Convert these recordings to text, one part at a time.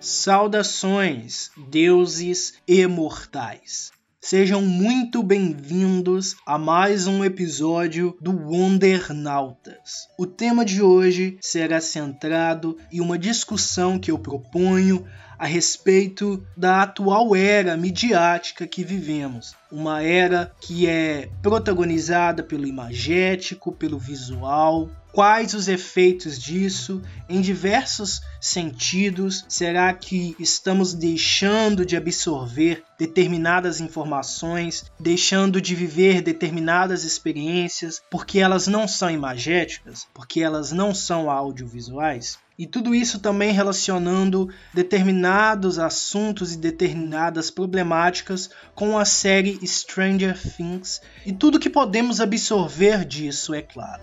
Saudações, deuses imortais. Sejam muito bem-vindos a mais um episódio do Wondernautas. O tema de hoje será centrado em uma discussão que eu proponho a respeito da atual era midiática que vivemos. Uma era que é protagonizada pelo imagético, pelo visual. Quais os efeitos disso em diversos sentidos? Será que estamos deixando de absorver determinadas informações, deixando de viver determinadas experiências porque elas não são imagéticas, porque elas não são audiovisuais? E tudo isso também relacionando determinados assuntos e determinadas problemáticas com a série Stranger Things e tudo que podemos absorver disso, é claro.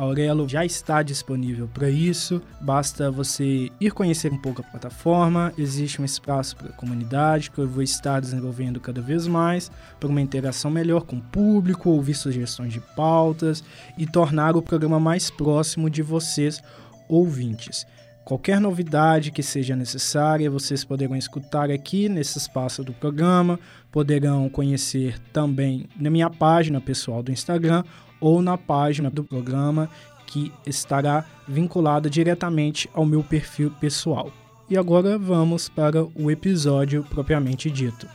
Aurelo já está disponível para isso, basta você ir conhecer um pouco a plataforma. Existe um espaço para a comunidade que eu vou estar desenvolvendo cada vez mais para uma interação melhor com o público, ouvir sugestões de pautas e tornar o programa mais próximo de vocês, ouvintes. Qualquer novidade que seja necessária, vocês poderão escutar aqui nesse espaço do programa, poderão conhecer também na minha página pessoal do Instagram ou na página do programa que estará vinculada diretamente ao meu perfil pessoal. E agora vamos para o episódio propriamente dito.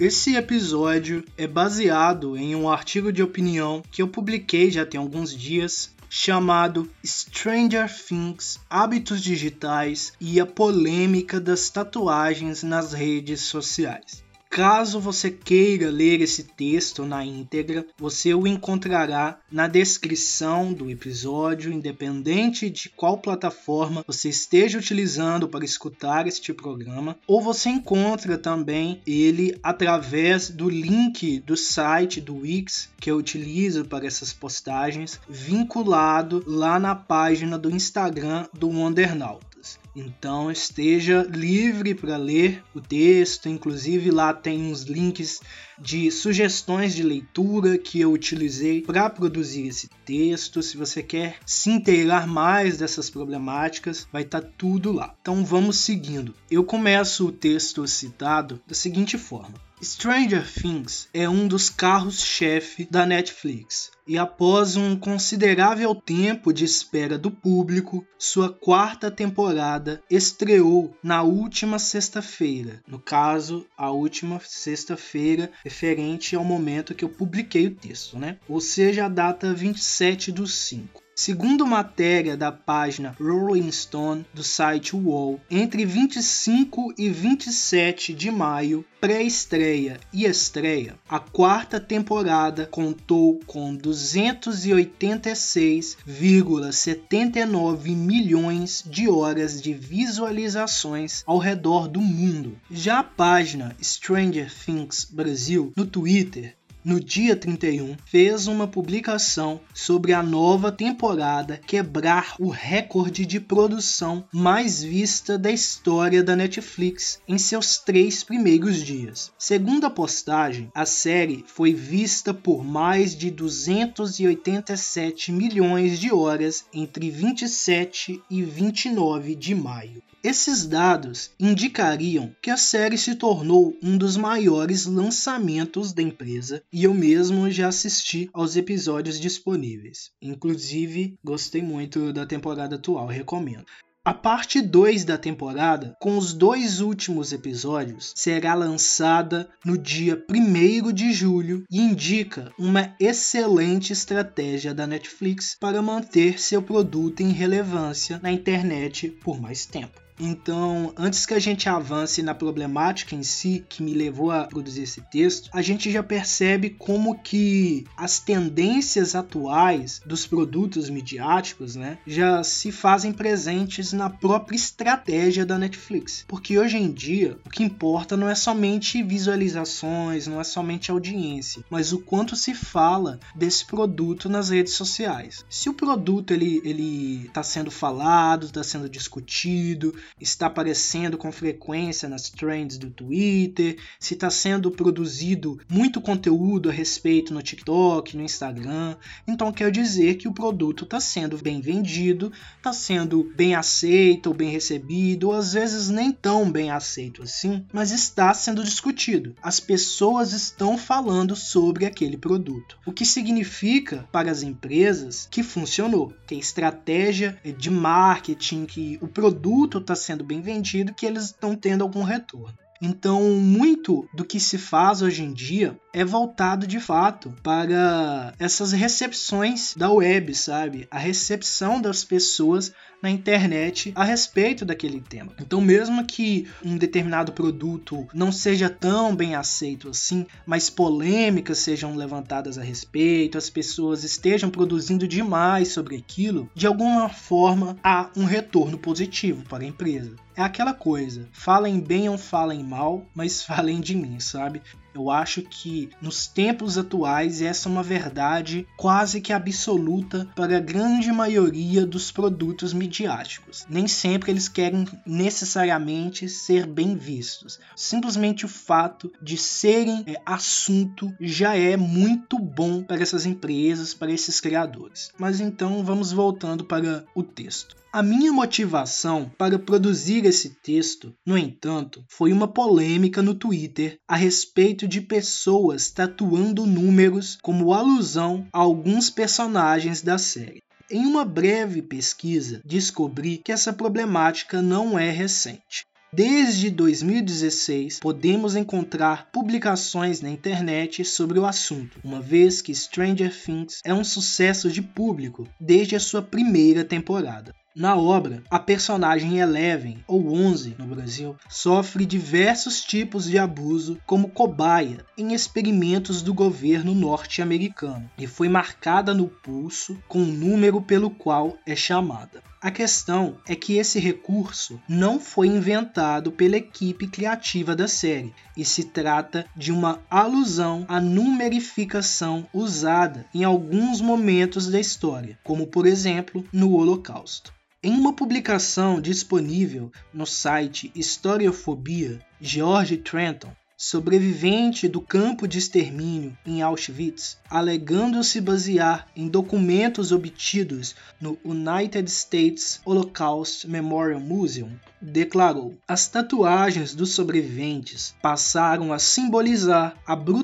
Esse episódio é baseado em um artigo de opinião que eu publiquei já tem alguns dias chamado Stranger Things Hábitos Digitais e a Polêmica das Tatuagens nas Redes Sociais. Caso você queira ler esse texto na íntegra, você o encontrará na descrição do episódio, independente de qual plataforma você esteja utilizando para escutar este programa, ou você encontra também ele através do link do site do Wix que eu utilizo para essas postagens, vinculado lá na página do Instagram do Wondernaut. Então esteja livre para ler o texto, inclusive lá tem uns links de sugestões de leitura que eu utilizei para produzir esse texto. Se você quer se inteirar mais dessas problemáticas, vai estar tá tudo lá. Então vamos seguindo. Eu começo o texto citado da seguinte forma: Stranger Things é um dos carros-chefe da Netflix e, após um considerável tempo de espera do público, sua quarta temporada estreou na última sexta-feira. No caso, a última sexta-feira referente ao momento que eu publiquei o texto, né? Ou seja, a data 27 do 5. Segundo matéria da página Rolling Stone do site Wall, entre 25 e 27 de maio, pré-estreia e estreia, a quarta temporada contou com 286,79 milhões de horas de visualizações ao redor do mundo. Já a página Stranger Things Brasil no Twitter no dia 31, fez uma publicação sobre a nova temporada quebrar o recorde de produção mais vista da história da Netflix em seus três primeiros dias. Segundo a postagem, a série foi vista por mais de 287 milhões de horas entre 27 e 29 de maio. Esses dados indicariam que a série se tornou um dos maiores lançamentos da empresa e eu mesmo já assisti aos episódios disponíveis. Inclusive, gostei muito da temporada atual, recomendo. A parte 2 da temporada, com os dois últimos episódios, será lançada no dia 1 de julho e indica uma excelente estratégia da Netflix para manter seu produto em relevância na internet por mais tempo. Então, antes que a gente avance na problemática em si que me levou a produzir esse texto, a gente já percebe como que as tendências atuais dos produtos midiáticos, né, já se fazem presentes na própria estratégia da Netflix. Porque hoje em dia, o que importa não é somente visualizações, não é somente audiência, mas o quanto se fala desse produto nas redes sociais. Se o produto ele ele está sendo falado, está sendo discutido, está aparecendo com frequência nas trends do Twitter, se está sendo produzido muito conteúdo a respeito no TikTok, no Instagram. Então quer dizer que o produto está sendo bem vendido, está sendo bem aceito ou bem recebido, ou às vezes nem tão bem aceito assim, mas está sendo discutido. As pessoas estão falando sobre aquele produto. O que significa para as empresas que funcionou, que a estratégia de marketing, que o produto está sendo bem vendido, que eles estão tendo algum retorno. Então, muito do que se faz hoje em dia é voltado de fato para essas recepções da web, sabe? A recepção das pessoas na internet a respeito daquele tema. Então, mesmo que um determinado produto não seja tão bem aceito assim, mas polêmicas sejam levantadas a respeito, as pessoas estejam produzindo demais sobre aquilo, de alguma forma há um retorno positivo para a empresa. É aquela coisa, falem bem ou falem mal, mas falem de mim, sabe? Eu acho que nos tempos atuais essa é uma verdade quase que absoluta para a grande maioria dos produtos midiáticos. Nem sempre eles querem necessariamente ser bem vistos. Simplesmente o fato de serem é, assunto já é muito bom para essas empresas, para esses criadores. Mas então vamos voltando para o texto. A minha motivação para produzir esse texto, no entanto, foi uma polêmica no Twitter a respeito de pessoas tatuando números como alusão a alguns personagens da série. Em uma breve pesquisa, descobri que essa problemática não é recente. Desde 2016, podemos encontrar publicações na internet sobre o assunto, uma vez que Stranger Things é um sucesso de público desde a sua primeira temporada. Na obra, a personagem Eleven, ou 11 no Brasil, sofre diversos tipos de abuso como cobaia em experimentos do governo norte-americano e foi marcada no pulso com o número pelo qual é chamada. A questão é que esse recurso não foi inventado pela equipe criativa da série e se trata de uma alusão à numerificação usada em alguns momentos da história, como por exemplo no Holocausto. Em uma publicação disponível no site Historiofobia, George Trenton, sobrevivente do campo de extermínio em Auschwitz, alegando se basear em documentos obtidos no United States Holocaust Memorial Museum, declarou: As tatuagens dos sobreviventes passaram a simbolizar a brutalidade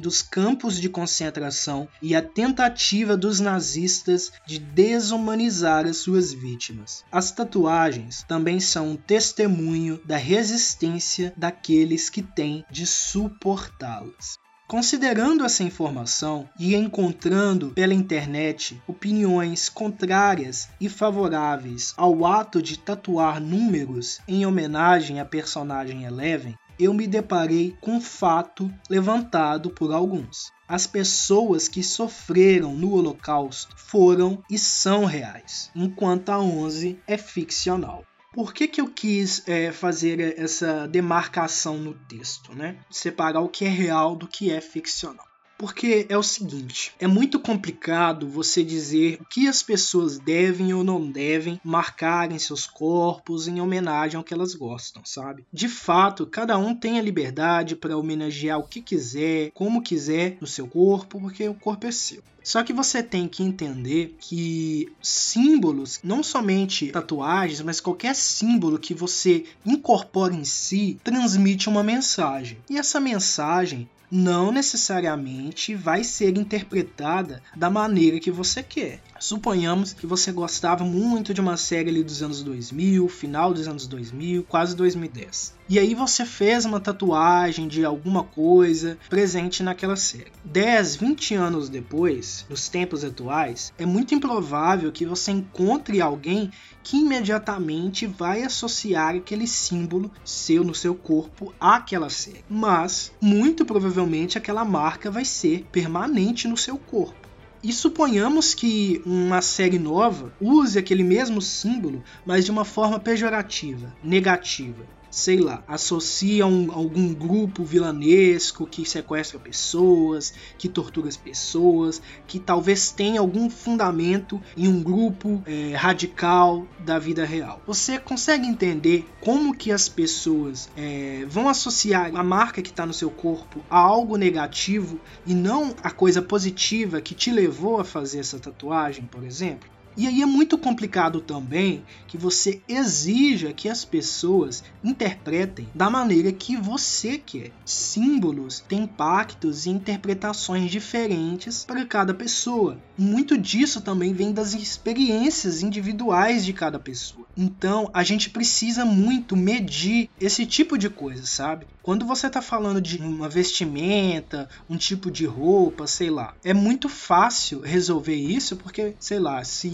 dos campos de concentração e a tentativa dos nazistas de desumanizar as suas vítimas. As tatuagens também são um testemunho da resistência daqueles que têm de suportá-las. Considerando essa informação e encontrando pela internet opiniões contrárias e favoráveis ao ato de tatuar números em homenagem à personagem Eleven, eu me deparei com um fato levantado por alguns. As pessoas que sofreram no Holocausto foram e são reais, enquanto a 11 é ficcional. Por que, que eu quis é, fazer essa demarcação no texto, né? Separar o que é real do que é ficcional. Porque é o seguinte, é muito complicado você dizer o que as pessoas devem ou não devem marcar em seus corpos em homenagem ao que elas gostam, sabe? De fato, cada um tem a liberdade para homenagear o que quiser, como quiser no seu corpo, porque o corpo é seu. Só que você tem que entender que símbolos, não somente tatuagens, mas qualquer símbolo que você incorpora em si, transmite uma mensagem. E essa mensagem não necessariamente vai ser interpretada da maneira que você quer. Suponhamos que você gostava muito de uma série ali dos anos 2000, final dos anos 2000, quase 2010. E aí você fez uma tatuagem de alguma coisa presente naquela série. 10, 20 anos depois, nos tempos atuais, é muito improvável que você encontre alguém que imediatamente vai associar aquele símbolo seu no seu corpo àquela série. Mas, muito provavelmente, aquela marca vai ser permanente no seu corpo. E suponhamos que uma série nova use aquele mesmo símbolo, mas de uma forma pejorativa, negativa sei lá, associam algum grupo vilanesco que sequestra pessoas, que tortura as pessoas, que talvez tenha algum fundamento em um grupo é, radical da vida real. Você consegue entender como que as pessoas é, vão associar a marca que está no seu corpo a algo negativo e não a coisa positiva que te levou a fazer essa tatuagem, por exemplo? E aí é muito complicado também que você exija que as pessoas interpretem da maneira que você quer. Símbolos têm impactos e interpretações diferentes para cada pessoa. Muito disso também vem das experiências individuais de cada pessoa. Então a gente precisa muito medir esse tipo de coisa, sabe? Quando você está falando de uma vestimenta, um tipo de roupa, sei lá, é muito fácil resolver isso porque, sei lá, se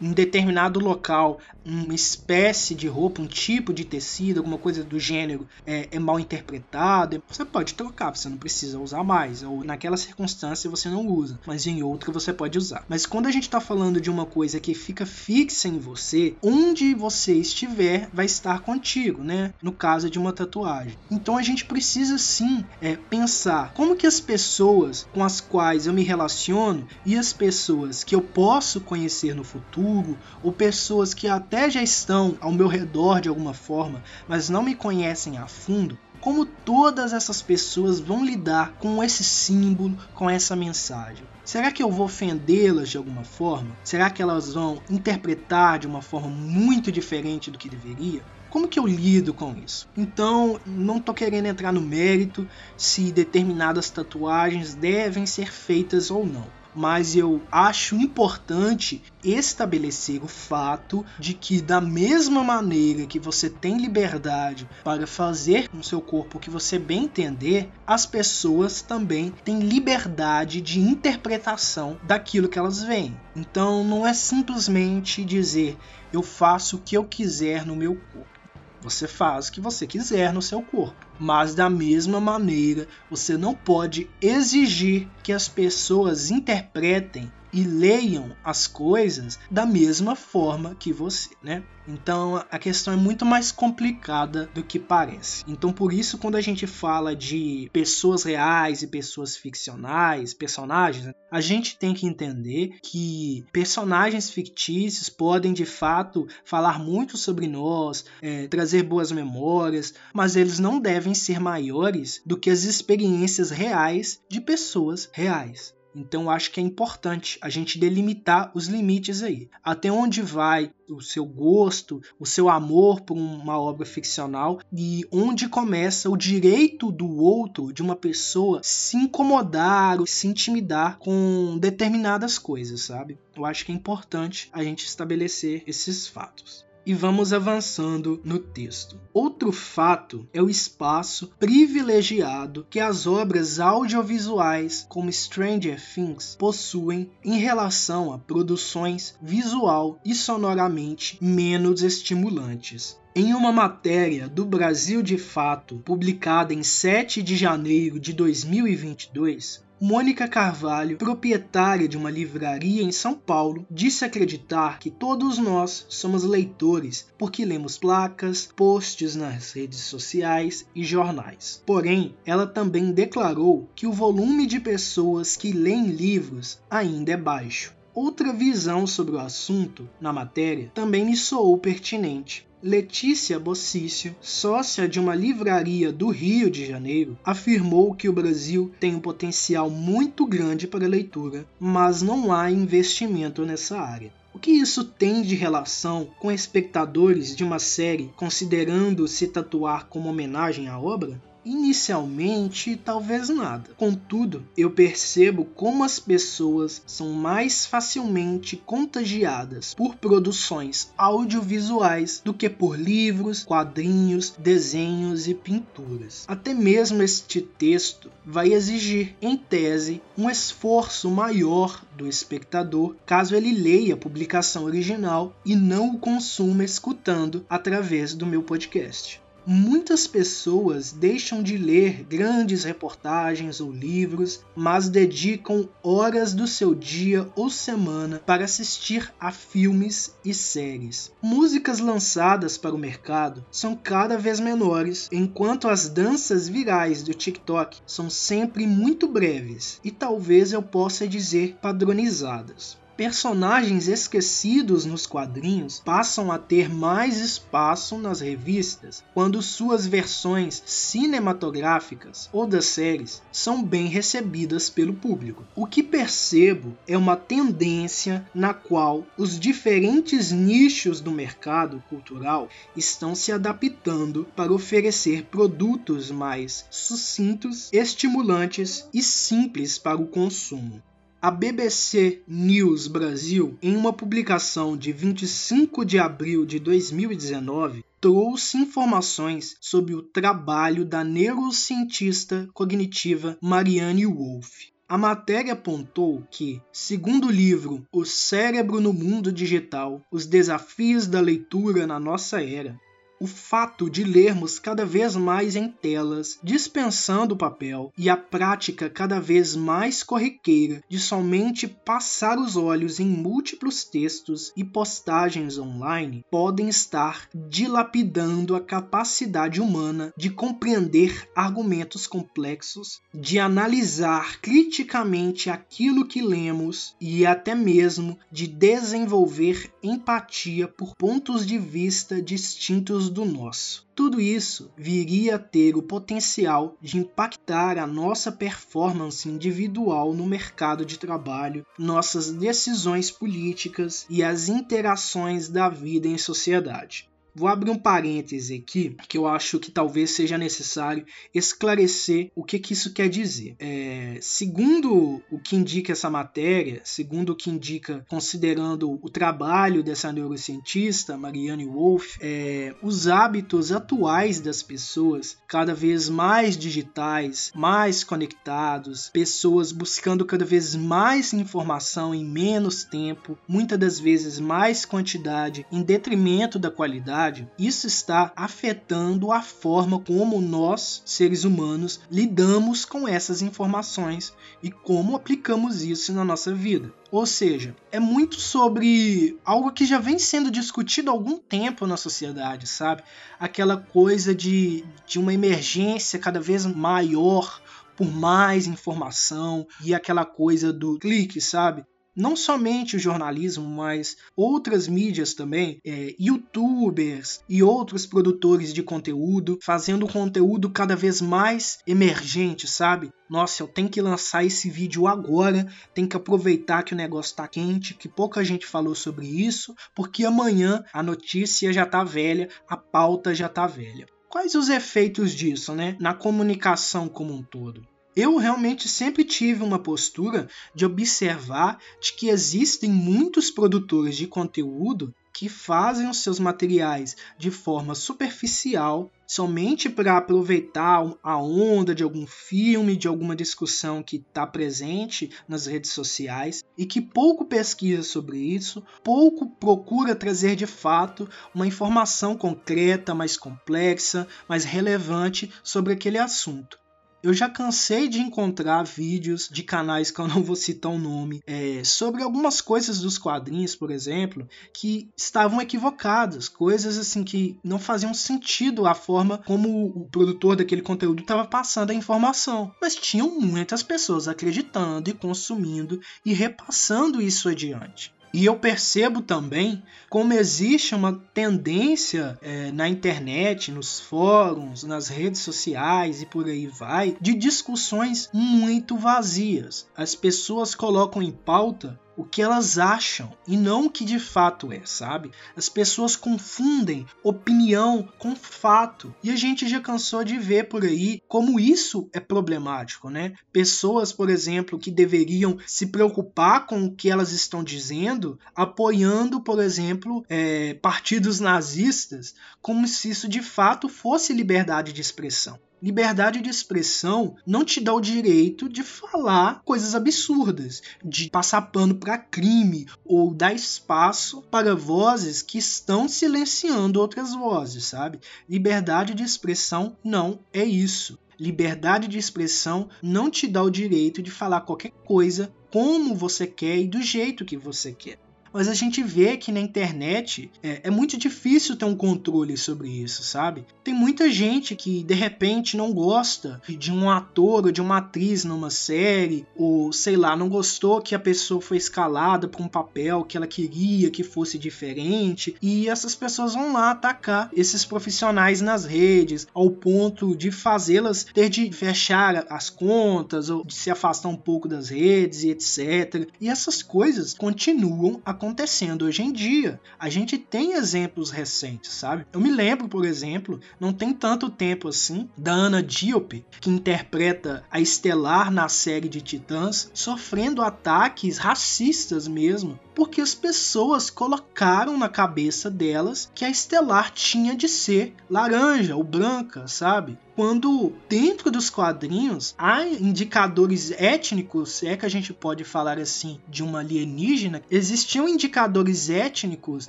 em determinado local uma espécie de roupa, um tipo de tecido, alguma coisa do gênero é, é mal interpretado, você pode trocar, você não precisa usar mais. Ou naquela circunstância você não usa, mas em outra você pode usar. Mas quando a gente está falando de uma coisa que fica fixa em você, onde você estiver vai estar contigo, né? No caso de uma tatuagem. Então a gente precisa sim é, pensar como que as pessoas com as quais eu me relaciono e as pessoas que eu posso conhecer no futuro futuro, ou pessoas que até já estão ao meu redor de alguma forma, mas não me conhecem a fundo, como todas essas pessoas vão lidar com esse símbolo, com essa mensagem? Será que eu vou ofendê-las de alguma forma? Será que elas vão interpretar de uma forma muito diferente do que deveria? Como que eu lido com isso? Então, não estou querendo entrar no mérito se determinadas tatuagens devem ser feitas ou não mas eu acho importante estabelecer o fato de que, da mesma maneira que você tem liberdade para fazer com seu corpo o que você bem entender, as pessoas também têm liberdade de interpretação daquilo que elas veem. Então, não é simplesmente dizer eu faço o que eu quiser no meu corpo. Você faz o que você quiser no seu corpo. Mas da mesma maneira, você não pode exigir que as pessoas interpretem e leiam as coisas da mesma forma que você, né? Então a questão é muito mais complicada do que parece. Então por isso quando a gente fala de pessoas reais e pessoas ficcionais, personagens, a gente tem que entender que personagens fictícios podem de fato falar muito sobre nós, é, trazer boas memórias, mas eles não devem ser maiores do que as experiências reais de pessoas reais. Então acho que é importante a gente delimitar os limites aí. Até onde vai o seu gosto, o seu amor por uma obra ficcional e onde começa o direito do outro, de uma pessoa, se incomodar ou se intimidar com determinadas coisas, sabe? Eu acho que é importante a gente estabelecer esses fatos e vamos avançando no texto. Outro fato é o espaço privilegiado que as obras audiovisuais como Stranger Things possuem em relação a produções visual e sonoramente menos estimulantes. Em uma matéria do Brasil de Fato, publicada em 7 de janeiro de 2022, Mônica Carvalho, proprietária de uma livraria em São Paulo, disse acreditar que todos nós somos leitores porque lemos placas, posts nas redes sociais e jornais. Porém, ela também declarou que o volume de pessoas que leem livros ainda é baixo. Outra visão sobre o assunto na matéria também me soou pertinente. Letícia Boccício, sócia de uma livraria do Rio de Janeiro, afirmou que o Brasil tem um potencial muito grande para a leitura, mas não há investimento nessa área. O que isso tem de relação com espectadores de uma série considerando se tatuar como homenagem à obra? Inicialmente, talvez nada. Contudo, eu percebo como as pessoas são mais facilmente contagiadas por produções audiovisuais do que por livros, quadrinhos, desenhos e pinturas. Até mesmo este texto vai exigir, em tese, um esforço maior do espectador caso ele leia a publicação original e não o consuma escutando através do meu podcast. Muitas pessoas deixam de ler grandes reportagens ou livros, mas dedicam horas do seu dia ou semana para assistir a filmes e séries. Músicas lançadas para o mercado são cada vez menores, enquanto as danças virais do TikTok são sempre muito breves e talvez eu possa dizer padronizadas personagens esquecidos nos quadrinhos passam a ter mais espaço nas revistas quando suas versões cinematográficas ou das séries são bem recebidas pelo público. O que percebo é uma tendência na qual os diferentes nichos do mercado cultural estão se adaptando para oferecer produtos mais sucintos, estimulantes e simples para o consumo. A BBC News Brasil, em uma publicação de 25 de abril de 2019, trouxe informações sobre o trabalho da neurocientista cognitiva Marianne Wolff. A matéria apontou que, segundo o livro O Cérebro no Mundo Digital: Os Desafios da Leitura na Nossa Era, o fato de lermos cada vez mais em telas, dispensando o papel, e a prática cada vez mais corriqueira de somente passar os olhos em múltiplos textos e postagens online podem estar dilapidando a capacidade humana de compreender argumentos complexos, de analisar criticamente aquilo que lemos e até mesmo de desenvolver empatia por pontos de vista distintos do nosso. Tudo isso viria a ter o potencial de impactar a nossa performance individual no mercado de trabalho, nossas decisões políticas e as interações da vida em sociedade. Vou abrir um parêntese aqui, que eu acho que talvez seja necessário esclarecer o que, que isso quer dizer. É, segundo o que indica essa matéria, segundo o que indica, considerando o trabalho dessa neurocientista, Marianne Wolff, é, os hábitos atuais das pessoas, cada vez mais digitais, mais conectados, pessoas buscando cada vez mais informação em menos tempo, muitas das vezes mais quantidade, em detrimento da qualidade isso está afetando a forma como nós, seres humanos, lidamos com essas informações e como aplicamos isso na nossa vida. Ou seja, é muito sobre algo que já vem sendo discutido há algum tempo na sociedade, sabe? Aquela coisa de, de uma emergência cada vez maior por mais informação e aquela coisa do clique, sabe? Não somente o jornalismo, mas outras mídias também, é, youtubers e outros produtores de conteúdo, fazendo conteúdo cada vez mais emergente, sabe? Nossa, eu tenho que lançar esse vídeo agora, tem que aproveitar que o negócio tá quente, que pouca gente falou sobre isso, porque amanhã a notícia já tá velha, a pauta já tá velha. Quais os efeitos disso, né, na comunicação como um todo? Eu realmente sempre tive uma postura de observar de que existem muitos produtores de conteúdo que fazem os seus materiais de forma superficial, somente para aproveitar a onda de algum filme, de alguma discussão que está presente nas redes sociais e que pouco pesquisa sobre isso, pouco procura trazer de fato uma informação concreta, mais complexa, mais relevante sobre aquele assunto. Eu já cansei de encontrar vídeos de canais que eu não vou citar o nome é, sobre algumas coisas dos quadrinhos, por exemplo, que estavam equivocadas, coisas assim que não faziam sentido a forma como o produtor daquele conteúdo estava passando a informação. Mas tinham muitas pessoas acreditando e consumindo e repassando isso adiante. E eu percebo também como existe uma tendência é, na internet, nos fóruns, nas redes sociais e por aí vai, de discussões muito vazias. As pessoas colocam em pauta o que elas acham e não o que de fato é, sabe? As pessoas confundem opinião com fato. E a gente já cansou de ver por aí como isso é problemático, né? Pessoas, por exemplo, que deveriam se preocupar com o que elas estão dizendo, apoiando, por exemplo, é, partidos nazistas, como se isso de fato fosse liberdade de expressão. Liberdade de expressão não te dá o direito de falar coisas absurdas, de passar pano para crime ou dar espaço para vozes que estão silenciando outras vozes, sabe? Liberdade de expressão não é isso. Liberdade de expressão não te dá o direito de falar qualquer coisa como você quer e do jeito que você quer. Mas a gente vê que na internet é, é, muito difícil ter um controle sobre isso, sabe? Tem muita gente que de repente não gosta de um ator ou de uma atriz numa série, ou sei lá, não gostou que a pessoa foi escalada para um papel que ela queria que fosse diferente, e essas pessoas vão lá atacar esses profissionais nas redes, ao ponto de fazê-las ter de fechar as contas ou de se afastar um pouco das redes e etc. E essas coisas continuam acontecendo acontecendo hoje em dia. A gente tem exemplos recentes, sabe? Eu me lembro, por exemplo, não tem tanto tempo assim, da Ana Diop, que interpreta a Estelar na série de Titãs, sofrendo ataques racistas mesmo porque as pessoas colocaram na cabeça delas que a Estelar tinha de ser laranja ou branca, sabe? Quando dentro dos quadrinhos há indicadores étnicos, se é que a gente pode falar assim, de uma alienígena, existiam indicadores étnicos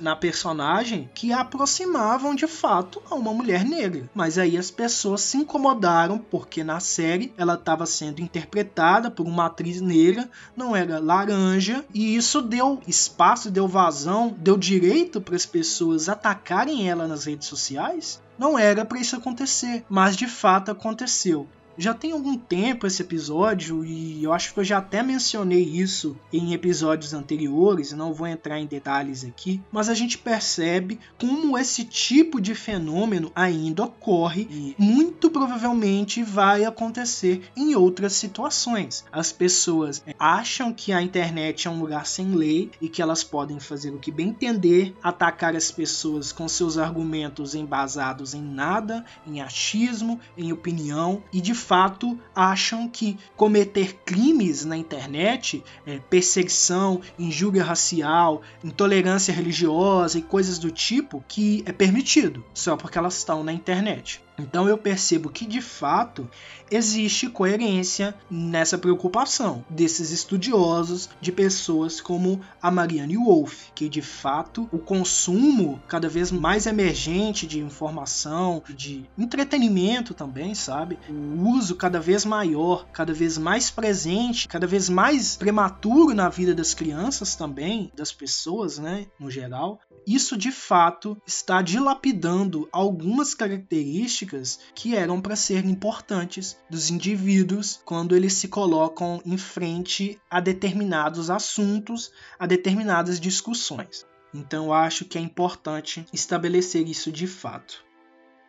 na personagem que a aproximavam de fato a uma mulher negra. Mas aí as pessoas se incomodaram porque na série ela estava sendo interpretada por uma atriz negra, não era laranja, e isso deu espaço, deu vazão, deu direito para as pessoas atacarem ela nas redes sociais, não era para isso acontecer, mas de fato aconteceu. Já tem algum tempo esse episódio e eu acho que eu já até mencionei isso em episódios anteriores, não vou entrar em detalhes aqui, mas a gente percebe como esse tipo de fenômeno ainda ocorre e muito provavelmente vai acontecer em outras situações. As pessoas acham que a internet é um lugar sem lei e que elas podem fazer o que bem entender, atacar as pessoas com seus argumentos embasados em nada, em achismo, em opinião e de fato acham que cometer crimes na internet, é, perseguição, injúria racial, intolerância religiosa e coisas do tipo, que é permitido só porque elas estão na internet. Então eu percebo que de fato existe coerência nessa preocupação desses estudiosos, de pessoas como a Marianne Wolff, que de fato o consumo cada vez mais emergente de informação, de entretenimento também, sabe? O uso cada vez maior, cada vez mais presente, cada vez mais prematuro na vida das crianças também, das pessoas, né, no geral, isso de fato está dilapidando algumas características que eram para ser importantes dos indivíduos quando eles se colocam em frente a determinados assuntos, a determinadas discussões. Então acho que é importante estabelecer isso de fato.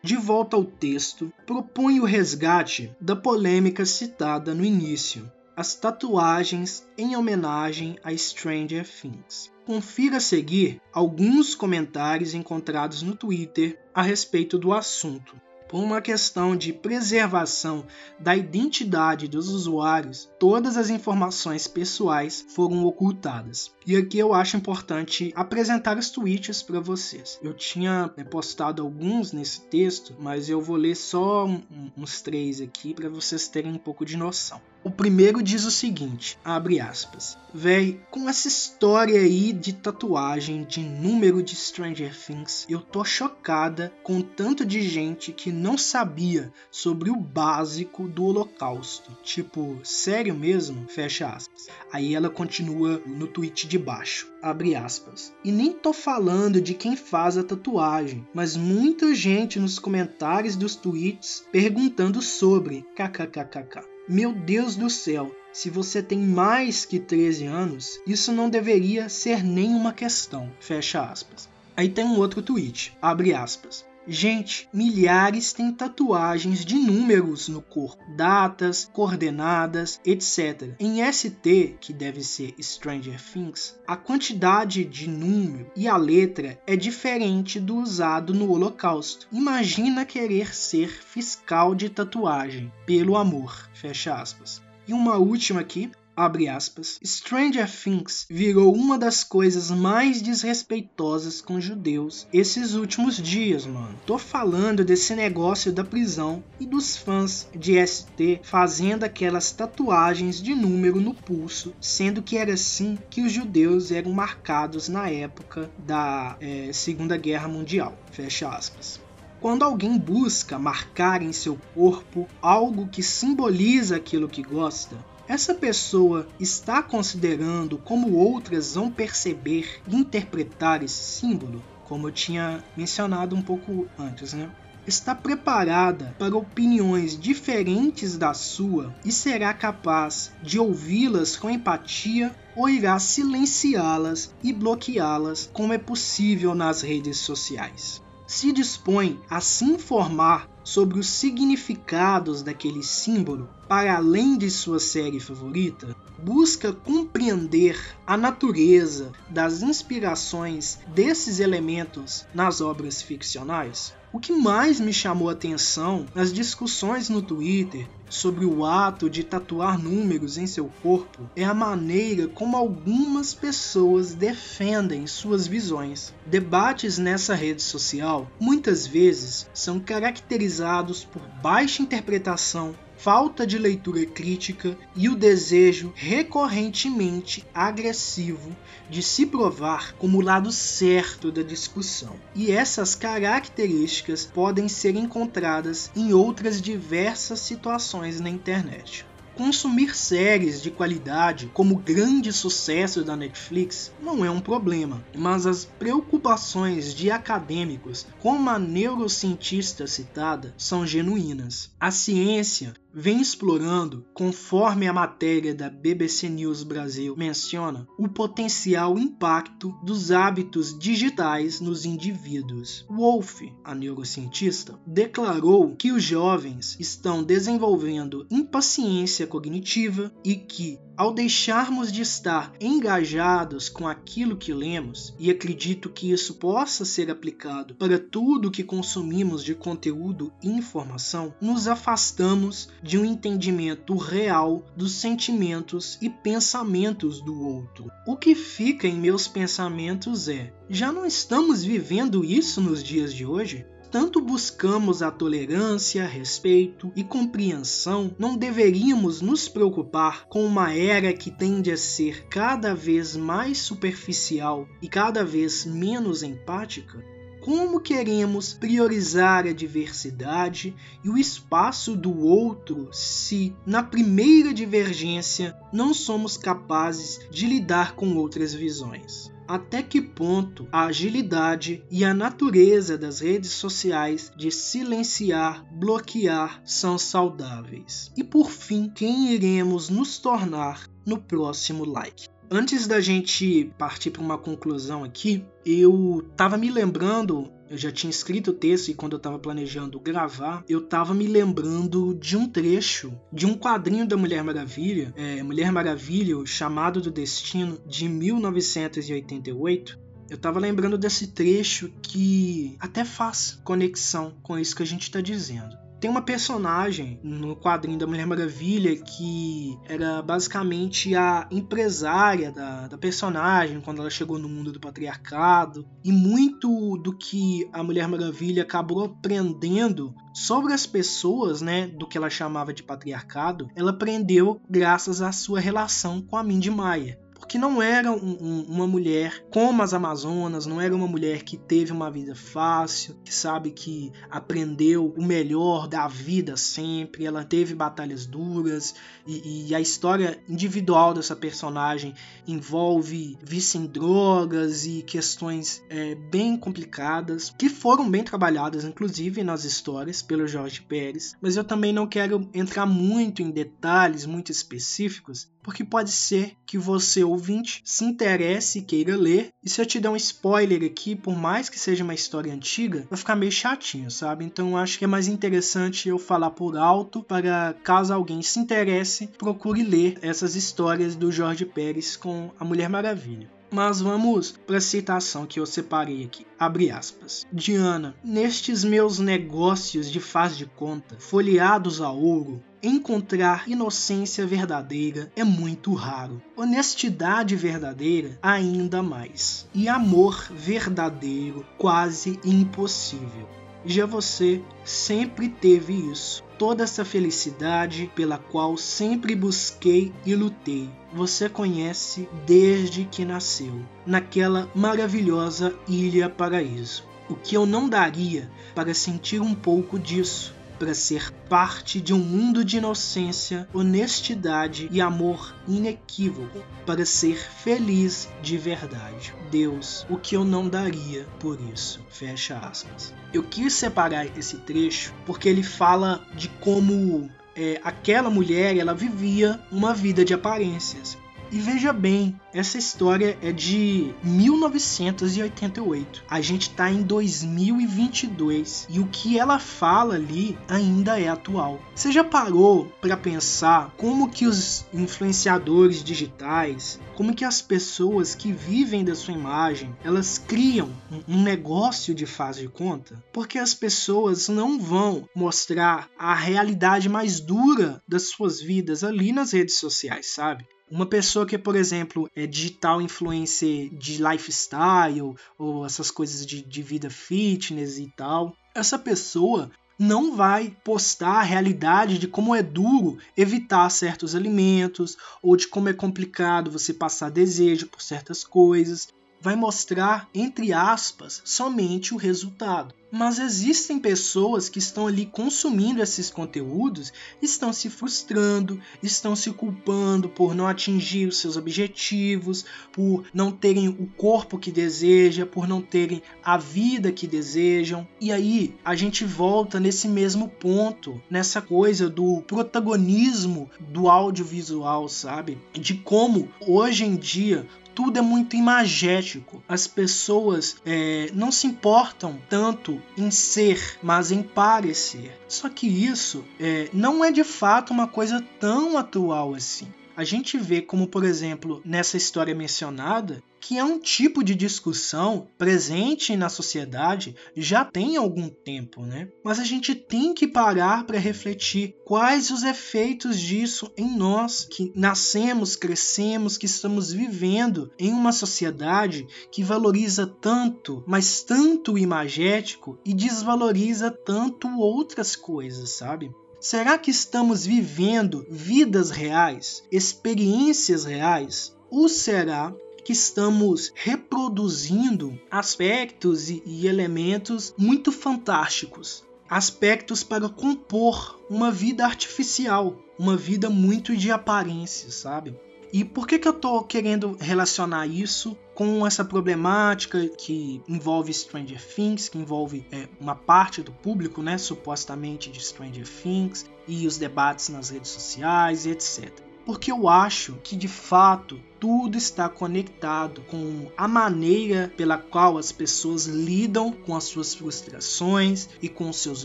De volta ao texto, propõe o resgate da polêmica citada no início, as tatuagens em homenagem a Stranger Things. Confira a seguir alguns comentários encontrados no Twitter a respeito do assunto. Por uma questão de preservação da identidade dos usuários, todas as informações pessoais foram ocultadas. E aqui eu acho importante apresentar os tweets para vocês. Eu tinha né, postado alguns nesse texto, mas eu vou ler só uns três aqui para vocês terem um pouco de noção. O primeiro diz o seguinte, abre aspas. Véi, com essa história aí de tatuagem, de número de Stranger Things, eu tô chocada com tanto de gente que não sabia sobre o básico do holocausto. Tipo, sério mesmo? Fecha aspas. Aí ela continua no tweet de baixo, abre aspas. E nem tô falando de quem faz a tatuagem, mas muita gente nos comentários dos tweets perguntando sobre kkkk. Meu Deus do céu, se você tem mais que 13 anos, isso não deveria ser nenhuma questão. Fecha aspas. Aí tem um outro tweet, abre aspas. Gente, milhares têm tatuagens de números no corpo, datas, coordenadas, etc. Em ST, que deve ser Stranger Things, a quantidade de número e a letra é diferente do usado no Holocausto. Imagina querer ser fiscal de tatuagem, pelo amor. Fecha aspas. E uma última aqui, abre aspas, Stranger Things virou uma das coisas mais desrespeitosas com judeus esses últimos dias, mano. Tô falando desse negócio da prisão e dos fãs de ST fazendo aquelas tatuagens de número no pulso, sendo que era assim que os judeus eram marcados na época da é, Segunda Guerra Mundial. Fecha aspas. Quando alguém busca marcar em seu corpo algo que simboliza aquilo que gosta, essa pessoa está considerando como outras vão perceber e interpretar esse símbolo, como eu tinha mencionado um pouco antes, né? Está preparada para opiniões diferentes da sua e será capaz de ouvi-las com empatia ou irá silenciá-las e bloqueá-las, como é possível nas redes sociais. Se dispõe a se informar sobre os significados daquele símbolo para além de sua série favorita, busca compreender a natureza das inspirações desses elementos nas obras ficcionais? O que mais me chamou a atenção nas discussões no Twitter sobre o ato de tatuar números em seu corpo é a maneira como algumas pessoas defendem suas visões. Debates nessa rede social muitas vezes são caracterizados por baixa interpretação falta de leitura crítica e o desejo recorrentemente agressivo de se provar como o lado certo da discussão. E essas características podem ser encontradas em outras diversas situações na internet. Consumir séries de qualidade como grande sucesso da Netflix não é um problema, mas as preocupações de acadêmicos, como a neurocientista citada, são genuínas. A ciência vem explorando, conforme a matéria da BBC News Brasil menciona, o potencial impacto dos hábitos digitais nos indivíduos. Wolff, a neurocientista, declarou que os jovens estão desenvolvendo impaciência cognitiva e que ao deixarmos de estar engajados com aquilo que lemos, e acredito que isso possa ser aplicado para tudo que consumimos de conteúdo e informação, nos afastamos de um entendimento real dos sentimentos e pensamentos do outro. O que fica em meus pensamentos é: já não estamos vivendo isso nos dias de hoje? Tanto buscamos a tolerância, respeito e compreensão, não deveríamos nos preocupar com uma era que tende a ser cada vez mais superficial e cada vez menos empática? Como queremos priorizar a diversidade e o espaço do outro se, na primeira divergência, não somos capazes de lidar com outras visões? Até que ponto a agilidade e a natureza das redes sociais de silenciar, bloquear são saudáveis. E por fim, quem iremos nos tornar no próximo like? Antes da gente partir para uma conclusão aqui, eu estava me lembrando eu já tinha escrito o texto e quando eu estava planejando gravar, eu estava me lembrando de um trecho de um quadrinho da Mulher Maravilha, é, Mulher Maravilha, o Chamado do Destino, de 1988. Eu estava lembrando desse trecho que até faz conexão com isso que a gente está dizendo. Tem uma personagem no quadrinho da Mulher Maravilha que era basicamente a empresária da, da personagem quando ela chegou no mundo do patriarcado. E muito do que a Mulher Maravilha acabou aprendendo sobre as pessoas, né, do que ela chamava de patriarcado, ela aprendeu graças à sua relação com a Mindy Maia que não era um, um, uma mulher como as Amazonas, não era uma mulher que teve uma vida fácil, que sabe que aprendeu o melhor da vida sempre, ela teve batalhas duras e, e a história individual dessa personagem envolve vício em drogas e questões é, bem complicadas que foram bem trabalhadas, inclusive nas histórias pelo Jorge Pérez, mas eu também não quero entrar muito em detalhes muito específicos porque pode ser que você, ouvinte, se interesse e queira ler. E se eu te der um spoiler aqui, por mais que seja uma história antiga, vai ficar meio chatinho, sabe? Então acho que é mais interessante eu falar por alto para caso alguém se interesse, procure ler essas histórias do Jorge Pérez com a Mulher Maravilha. Mas vamos para a citação que eu separei aqui. Abre aspas. Diana, nestes meus negócios de faz de conta, folheados a ouro, encontrar inocência verdadeira é muito raro. Honestidade verdadeira, ainda mais. E amor verdadeiro, quase impossível. Já você sempre teve isso. Toda essa felicidade pela qual sempre busquei e lutei. Você conhece desde que nasceu, naquela maravilhosa ilha paraíso. O que eu não daria para sentir um pouco disso para ser parte de um mundo de inocência, honestidade e amor inequívoco, para ser feliz de verdade. Deus, o que eu não daria por isso. Fecha aspas. Eu quis separar esse trecho porque ele fala de como é, aquela mulher ela vivia uma vida de aparências. E veja bem, essa história é de 1988. A gente está em 2022 e o que ela fala ali ainda é atual. Você já parou para pensar como que os influenciadores digitais, como que as pessoas que vivem da sua imagem, elas criam um negócio de faz de conta? Porque as pessoas não vão mostrar a realidade mais dura das suas vidas ali nas redes sociais, sabe? Uma pessoa que, por exemplo, é digital influencer de lifestyle ou essas coisas de, de vida fitness e tal, essa pessoa não vai postar a realidade de como é duro evitar certos alimentos ou de como é complicado você passar desejo por certas coisas vai mostrar, entre aspas, somente o resultado. Mas existem pessoas que estão ali consumindo esses conteúdos, estão se frustrando, estão se culpando por não atingir os seus objetivos, por não terem o corpo que deseja, por não terem a vida que desejam. E aí a gente volta nesse mesmo ponto, nessa coisa do protagonismo do audiovisual, sabe? De como hoje em dia tudo é muito imagético. As pessoas é, não se importam tanto em ser, mas em parecer. Só que isso é, não é de fato uma coisa tão atual assim a gente vê como, por exemplo, nessa história mencionada, que é um tipo de discussão presente na sociedade já tem algum tempo, né? Mas a gente tem que parar para refletir quais os efeitos disso em nós que nascemos, crescemos, que estamos vivendo em uma sociedade que valoriza tanto, mas tanto o imagético e desvaloriza tanto outras coisas, sabe? Será que estamos vivendo vidas reais, experiências reais? Ou será que estamos reproduzindo aspectos e, elementos muito fantásticos? Aspectos para compor uma vida artificial, uma vida muito de aparência, sabe? E por que, que eu estou querendo relacionar isso com essa problemática que envolve Stranger Things, que envolve é, uma parte do público, né, supostamente de Stranger Things, e os debates nas redes sociais, etc. Porque eu acho que de fato tudo está conectado com a maneira pela qual as pessoas lidam com as suas frustrações e com seus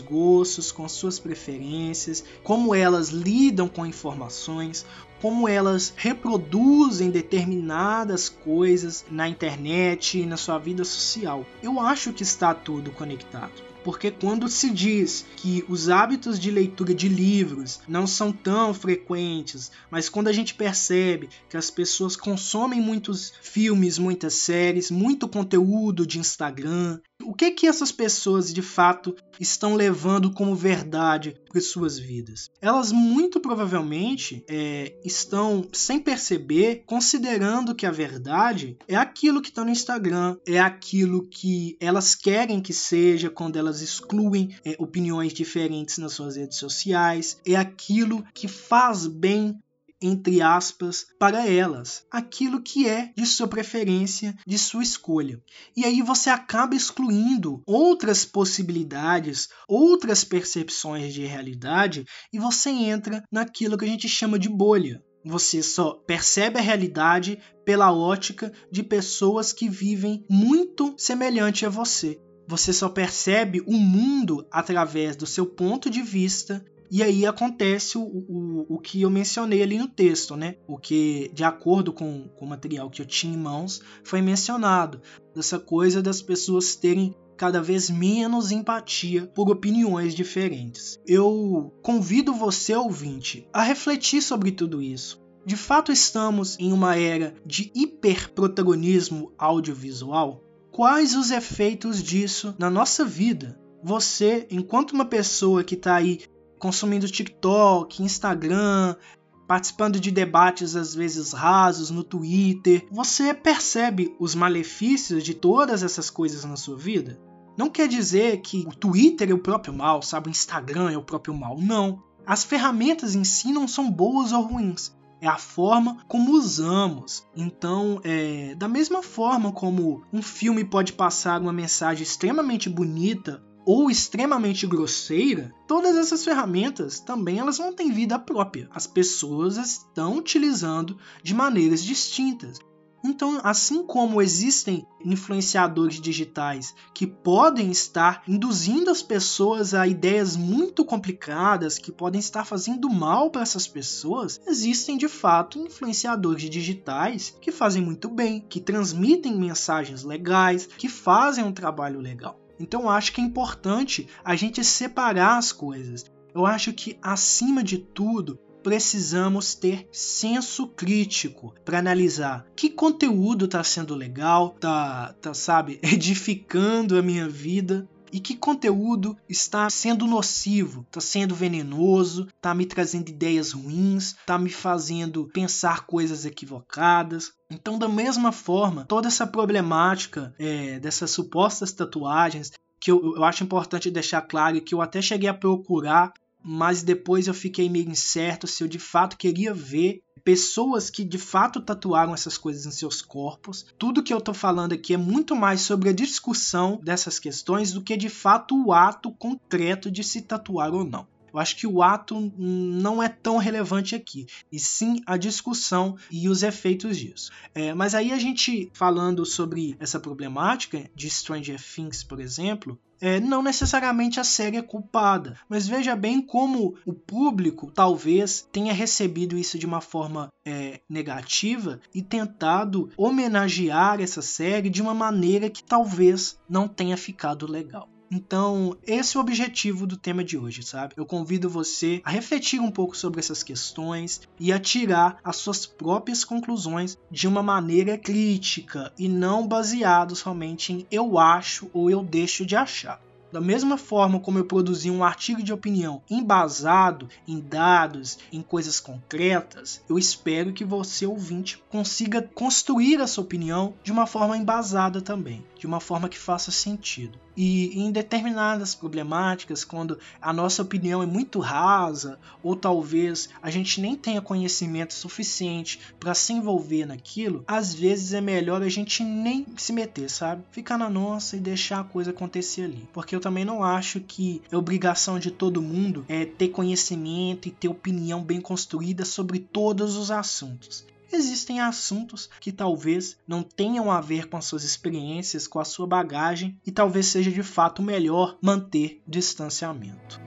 gostos, com as suas preferências, como elas lidam com informações, como elas reproduzem determinadas coisas na internet e na sua vida social. Eu acho que está tudo conectado. Porque quando se diz que os hábitos de leitura de livros não são tão frequentes, mas quando a gente percebe que as pessoas consomem muitos filmes, muitas séries, muito conteúdo de Instagram, o que que essas pessoas de fato estão levando como verdade para suas vidas? Elas muito provavelmente é, estão sem perceber considerando que a verdade é aquilo que está no Instagram, é aquilo que elas querem que seja quando elas excluem é, opiniões diferentes nas suas redes sociais, é aquilo que faz bem entre aspas, para elas, aquilo que é de sua preferência, de sua escolha. E aí você acaba excluindo outras possibilidades, outras percepções de realidade e você entra naquilo que a gente chama de bolha. Você só percebe a realidade pela ótica de pessoas que vivem muito semelhante a você. Você só percebe o mundo através do seu ponto de vista e aí acontece o, o, o que eu mencionei ali no texto, né? O que, de acordo com, com o material que eu tinha em mãos, foi mencionado. Dessa coisa das pessoas terem cada vez menos empatia por opiniões diferentes. Eu convido você, ouvinte, a refletir sobre tudo isso. De fato, estamos em uma era de hiperprotagonismo audiovisual? Quais os efeitos disso na nossa vida? Você, enquanto uma pessoa que está aí consumindo TikTok, Instagram, participando de debates às vezes rasos no Twitter, você percebe os malefícios de todas essas coisas na sua vida? Não quer dizer que o Twitter é o próprio mal, sabe? O Instagram é o próprio mal. Não. As ferramentas em si não são boas ou ruins. É a forma como usamos. Então, é, da mesma forma como um filme pode passar uma mensagem extremamente bonita ou extremamente grosseira, todas essas ferramentas também elas não têm vida própria. As pessoas estão utilizando de maneiras distintas. Então, assim como existem influenciadores digitais que podem estar induzindo as pessoas a ideias muito complicadas, que podem estar fazendo mal para essas pessoas, existem de fato influenciadores digitais que fazem muito bem, que transmitem mensagens legais, que fazem um trabalho legal. Então eu acho que é importante a gente separar as coisas. Eu acho que, acima de tudo, precisamos ter senso crítico para analisar que conteúdo está sendo legal, tá, tá, sabe, edificando a minha vida e que conteúdo está sendo nocivo, está sendo venenoso, está me trazendo ideias ruins, está me fazendo pensar coisas equivocadas. Então, da mesma forma, toda essa problemática é, dessas supostas tatuagens, que eu, eu acho importante deixar claro que eu até cheguei a procurar, mas depois eu fiquei meio incerto se eu de fato queria ver pessoas que de fato tatuaram essas coisas em seus corpos. Tudo que eu tô falando aqui é muito mais sobre a discussão dessas questões do que de fato o ato concreto de se tatuar ou não. Eu acho que o ato não é tão relevante aqui, e sim a discussão e os efeitos disso. É, mas aí a gente falando sobre essa problemática de Stranger Things, por exemplo, é, não necessariamente a série é culpada, mas veja bem como o público talvez tenha recebido isso de uma forma é, negativa e tentado homenagear essa série de uma maneira que talvez não tenha ficado legal. Então, esse é o objetivo do tema de hoje, sabe? Eu convido você a refletir um pouco sobre essas questões e a tirar as suas próprias conclusões de uma maneira crítica e não baseado somente em eu acho ou eu deixo de achar. Da mesma forma como eu produzi um artigo de opinião embasado em dados, em coisas concretas, eu espero que você, ouvinte, consiga construir a sua opinião de uma forma embasada também, de uma forma que faça sentido. E em determinadas problemáticas, quando a nossa opinião é muito rasa, ou talvez a gente nem tenha conhecimento suficiente para se envolver naquilo, às vezes é melhor a gente nem se meter, sabe? Ficar na nossa e deixar a coisa acontecer ali. Porque eu também não acho que é obrigação de todo mundo é ter conhecimento e ter opinião bem construída sobre todos os assuntos existem assuntos que talvez não tenham a ver com as suas experiências, com a sua bagagem e talvez seja de fato melhor manter distanciamento.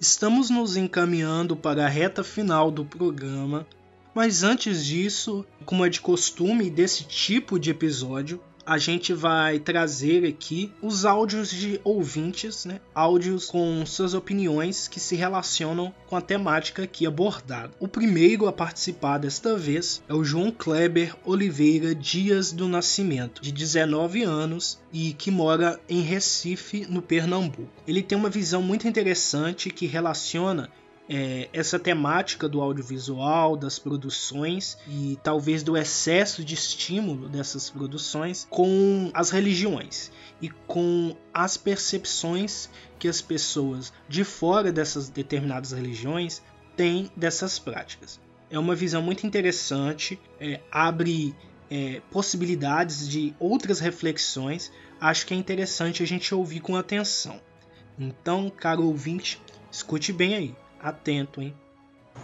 Estamos nos encaminhando para a reta final do programa, mas antes disso, como é de costume desse tipo de episódio, a gente vai trazer aqui os áudios de ouvintes, né? Áudios com suas opiniões que se relacionam com a temática aqui abordada. O primeiro a participar desta vez é o João Kleber Oliveira Dias do Nascimento, de 19 anos e que mora em Recife, no Pernambuco. Ele tem uma visão muito interessante que relaciona é, essa temática do audiovisual, das produções e talvez do excesso de estímulo dessas produções com as religiões e com as percepções que as pessoas de fora dessas determinadas religiões têm dessas práticas. É uma visão muito interessante, é, abre é, possibilidades de outras reflexões acho que é interessante a gente ouvir com atenção. Então, caro ouvinte, escute bem aí, atento, hein?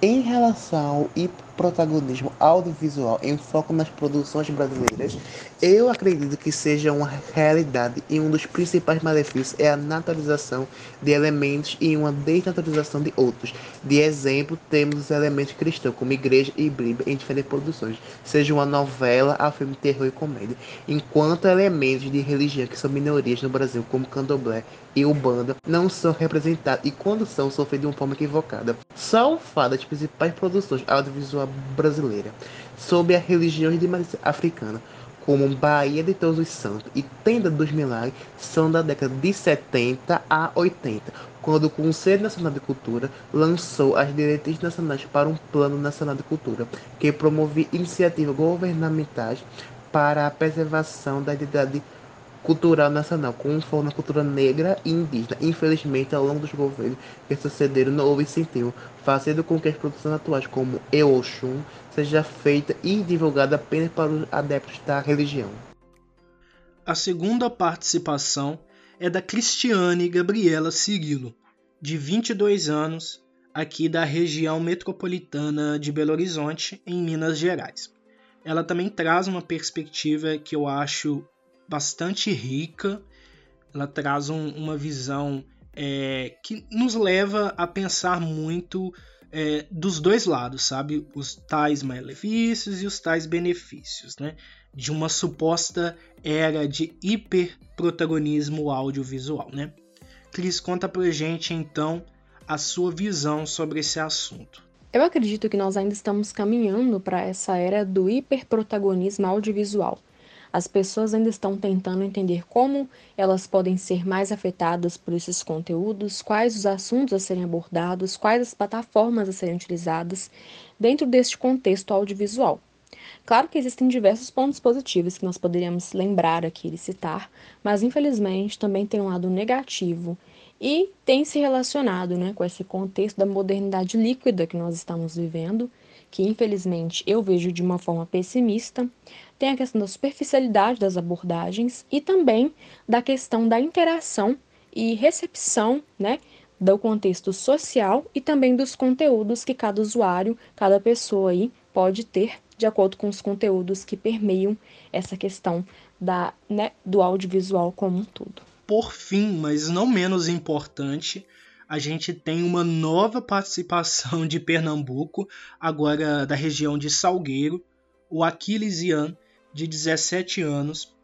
Em relação ao protagonismo audiovisual em foco nas produções brasileiras, eu acredito que seja uma realidade e um dos principais malefícios é a naturalização de elementos e uma desnaturalização de outros. De exemplo, temos os elementos cristãos, como igreja e Bíblia, em diferentes produções, seja uma novela, a filme terror e comédia, enquanto elementos de religião que são minorias no Brasil, como candomblé e Ubanda, não são representados e quando são, sofrem de uma forma equivocada. Só o fato das principais produções audiovisuais brasileiras sobre a religião de matriz africana, como Bahia de Todos os Santos e Tenda dos Milagres, são da década de 70 a 80, quando o Conselho Nacional de Cultura lançou as diretrizes nacionais para um Plano Nacional de Cultura, que promovia iniciativas governamentais para a preservação da identidade cultural nacional, com foco na cultura negra e indígena. Infelizmente, ao longo dos governos que sucederam, não houve incentivo, fazendo com que as produções atuais, como Eoxum, seja feita e divulgada apenas para os adeptos da religião. A segunda participação é da Cristiane Gabriela Cirilo, de 22 anos, aqui da região metropolitana de Belo Horizonte, em Minas Gerais. Ela também traz uma perspectiva que eu acho bastante rica, ela traz um, uma visão é, que nos leva a pensar muito é, dos dois lados, sabe? Os tais malefícios e os tais benefícios, né? De uma suposta era de hiperprotagonismo audiovisual, né? Cris, conta pra gente então a sua visão sobre esse assunto. Eu acredito que nós ainda estamos caminhando para essa era do hiperprotagonismo audiovisual. As pessoas ainda estão tentando entender como elas podem ser mais afetadas por esses conteúdos, quais os assuntos a serem abordados, quais as plataformas a serem utilizadas dentro deste contexto audiovisual. Claro que existem diversos pontos positivos que nós poderíamos lembrar aqui e citar, mas infelizmente também tem um lado negativo e tem se relacionado né, com esse contexto da modernidade líquida que nós estamos vivendo, que infelizmente eu vejo de uma forma pessimista, tem a questão da superficialidade das abordagens e também da questão da interação e recepção, né, do contexto social e também dos conteúdos que cada usuário, cada pessoa aí pode ter de acordo com os conteúdos que permeiam essa questão da, né, do audiovisual como um todo. Por fim, mas não menos importante, a gente tem uma nova participação de Pernambuco, agora da região de Salgueiro, o Aquiles Ian, de 17 anos,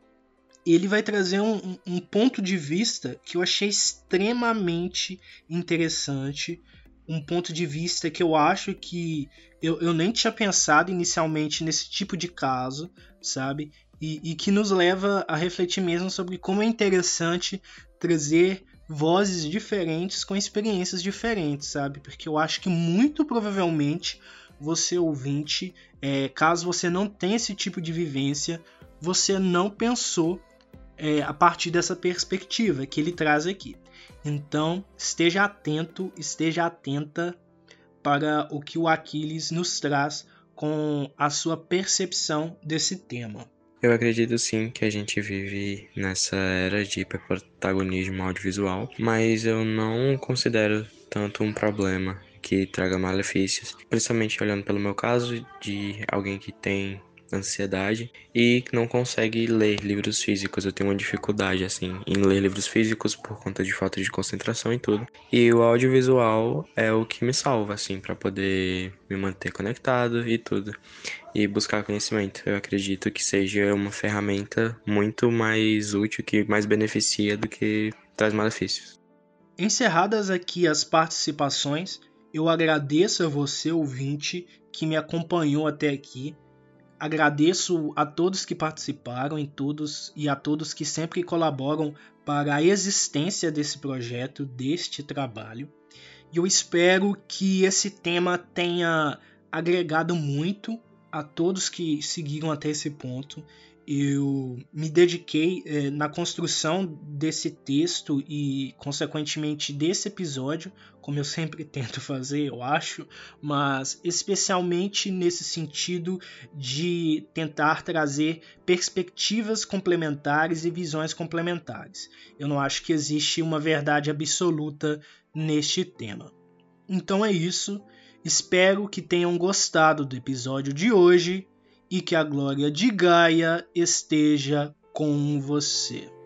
ele vai trazer um, um, ponto de vista que eu achei extremamente interessante. Um ponto de vista que eu acho que eu, eu nem tinha pensado inicialmente nesse tipo de caso, sabe? E, e que nos leva a refletir mesmo sobre como é interessante trazer vozes diferentes com experiências diferentes, sabe? Porque eu acho que muito provavelmente você ouvinte, é, caso você não tenha esse tipo de vivência, você não pensou é, a partir dessa perspectiva que ele traz aqui. Então, esteja atento, esteja atenta para o que o Aquiles nos traz com a sua percepção desse tema. Eu acredito sim que a gente vive nessa era de hiperprotagonismo audiovisual, mas eu não considero tanto um problema que traga malefícios, principalmente olhando pelo meu caso de alguém que tem ansiedade e não consegue ler livros físicos. Eu tenho uma dificuldade assim em ler livros físicos por conta de falta de concentração e tudo. E o audiovisual é o que me salva assim para poder me manter conectado e tudo e buscar conhecimento. Eu acredito que seja uma ferramenta muito mais útil que mais beneficia do que traz malefícios. Encerradas aqui as participações, eu agradeço a você, ouvinte, que me acompanhou até aqui. Agradeço a todos que participaram e todos e a todos que sempre colaboram para a existência desse projeto, deste trabalho. E eu espero que esse tema tenha agregado muito a todos que seguiram até esse ponto eu me dediquei é, na construção desse texto e, consequentemente, desse episódio, como eu sempre tento fazer, eu acho, mas especialmente nesse sentido de tentar trazer perspectivas complementares e visões complementares. Eu não acho que existe uma verdade absoluta neste tema. Então é isso. Espero que tenham gostado do episódio de hoje e que a glória de Gaia esteja com você.